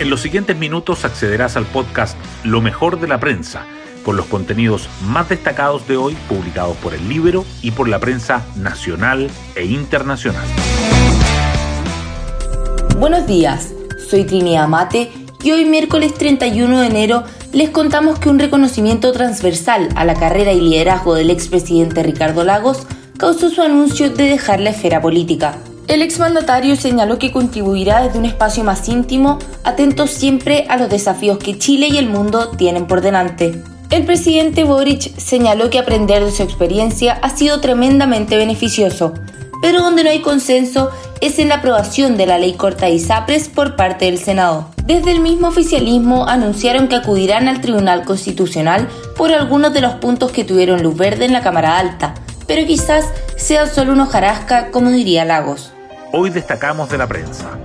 En los siguientes minutos accederás al podcast Lo mejor de la prensa, con los contenidos más destacados de hoy publicados por el libro y por la prensa nacional e internacional. Buenos días, soy Trinidad Mate y hoy miércoles 31 de enero les contamos que un reconocimiento transversal a la carrera y liderazgo del expresidente Ricardo Lagos causó su anuncio de dejar la esfera política. El exmandatario señaló que contribuirá desde un espacio más íntimo, atento siempre a los desafíos que Chile y el mundo tienen por delante. El presidente Boric señaló que aprender de su experiencia ha sido tremendamente beneficioso, pero donde no hay consenso es en la aprobación de la ley corta ISAPRES por parte del Senado. Desde el mismo oficialismo anunciaron que acudirán al Tribunal Constitucional por algunos de los puntos que tuvieron luz verde en la Cámara Alta, pero quizás sea solo una hojarasca, como diría Lagos. Hoy destacamos de la prensa.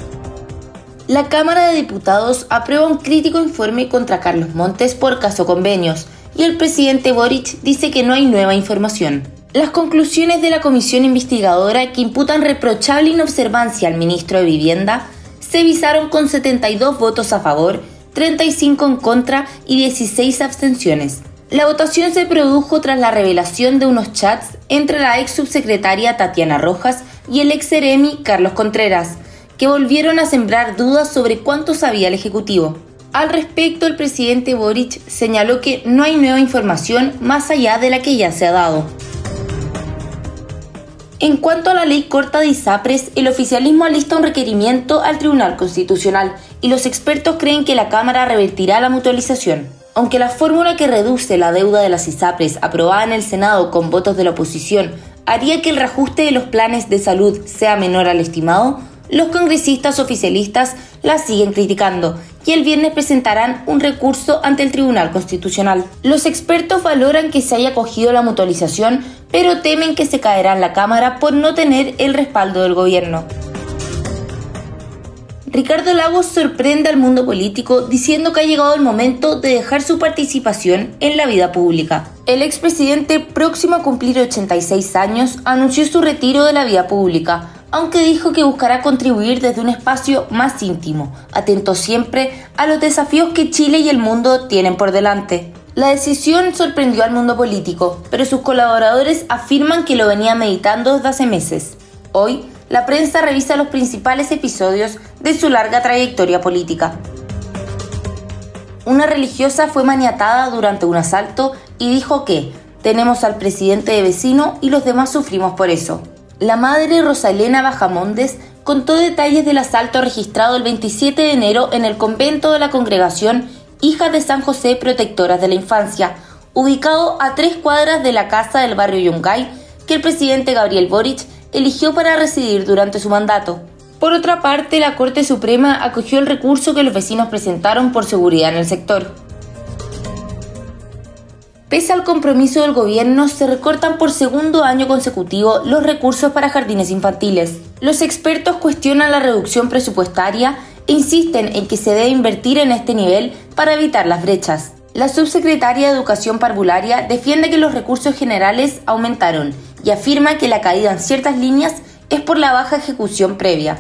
La Cámara de Diputados aprueba un crítico informe contra Carlos Montes por caso convenios y el presidente Boric dice que no hay nueva información. Las conclusiones de la comisión investigadora que imputan reprochable inobservancia al ministro de Vivienda se visaron con 72 votos a favor, 35 en contra y 16 abstenciones. La votación se produjo tras la revelación de unos chats entre la ex subsecretaria Tatiana Rojas y el ex Eremi Carlos Contreras, que volvieron a sembrar dudas sobre cuánto sabía el Ejecutivo. Al respecto, el presidente Boric señaló que no hay nueva información más allá de la que ya se ha dado. En cuanto a la ley corta de ISAPRES, el oficialismo alista un requerimiento al Tribunal Constitucional y los expertos creen que la Cámara revertirá la mutualización. Aunque la fórmula que reduce la deuda de las ISAPRES aprobada en el Senado con votos de la oposición haría que el reajuste de los planes de salud sea menor al estimado, los congresistas oficialistas la siguen criticando y el viernes presentarán un recurso ante el Tribunal Constitucional. Los expertos valoran que se haya cogido la mutualización, pero temen que se caerá en la Cámara por no tener el respaldo del gobierno. Ricardo Lagos sorprende al mundo político diciendo que ha llegado el momento de dejar su participación en la vida pública. El expresidente, próximo a cumplir 86 años, anunció su retiro de la vida pública, aunque dijo que buscará contribuir desde un espacio más íntimo, atento siempre a los desafíos que Chile y el mundo tienen por delante. La decisión sorprendió al mundo político, pero sus colaboradores afirman que lo venía meditando desde hace meses. Hoy, la prensa revisa los principales episodios de su larga trayectoria política. Una religiosa fue maniatada durante un asalto y dijo que tenemos al presidente de vecino y los demás sufrimos por eso. La madre Rosalena Bajamondes contó detalles del asalto registrado el 27 de enero en el convento de la congregación Hijas de San José Protectoras de la Infancia, ubicado a tres cuadras de la casa del barrio Yungay, que el presidente Gabriel Boric eligió para residir durante su mandato. Por otra parte, la Corte Suprema acogió el recurso que los vecinos presentaron por seguridad en el sector. Pese al compromiso del gobierno, se recortan por segundo año consecutivo los recursos para jardines infantiles. Los expertos cuestionan la reducción presupuestaria e insisten en que se debe invertir en este nivel para evitar las brechas. La subsecretaria de Educación Parvularia defiende que los recursos generales aumentaron y afirma que la caída en ciertas líneas es por la baja ejecución previa.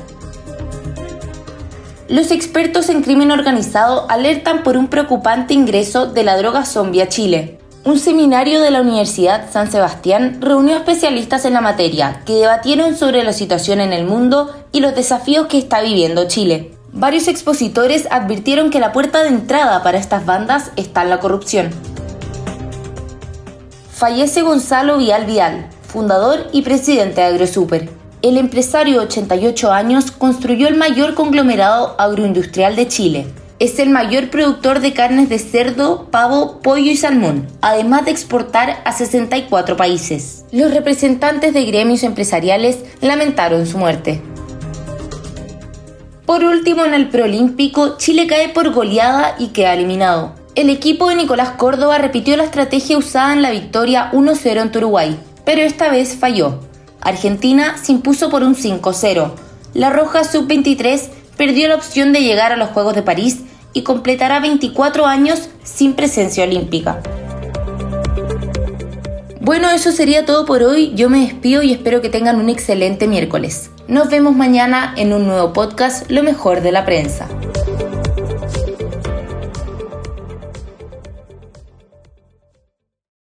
Los expertos en crimen organizado alertan por un preocupante ingreso de la droga zombie a Chile. Un seminario de la Universidad San Sebastián reunió especialistas en la materia que debatieron sobre la situación en el mundo y los desafíos que está viviendo Chile. Varios expositores advirtieron que la puerta de entrada para estas bandas está en la corrupción. Fallece Gonzalo Vial Vial, fundador y presidente de AgroSuper. El empresario de 88 años construyó el mayor conglomerado agroindustrial de Chile. Es el mayor productor de carnes de cerdo, pavo, pollo y salmón, además de exportar a 64 países. Los representantes de gremios empresariales lamentaron su muerte. Por último, en el preolímpico, Chile cae por goleada y queda eliminado. El equipo de Nicolás Córdoba repitió la estrategia usada en la victoria 1-0 en Uruguay, pero esta vez falló. Argentina se impuso por un 5-0. La Roja Sub-23 perdió la opción de llegar a los Juegos de París y completará 24 años sin presencia olímpica. Bueno, eso sería todo por hoy. Yo me despido y espero que tengan un excelente miércoles. Nos vemos mañana en un nuevo podcast, Lo mejor de la prensa.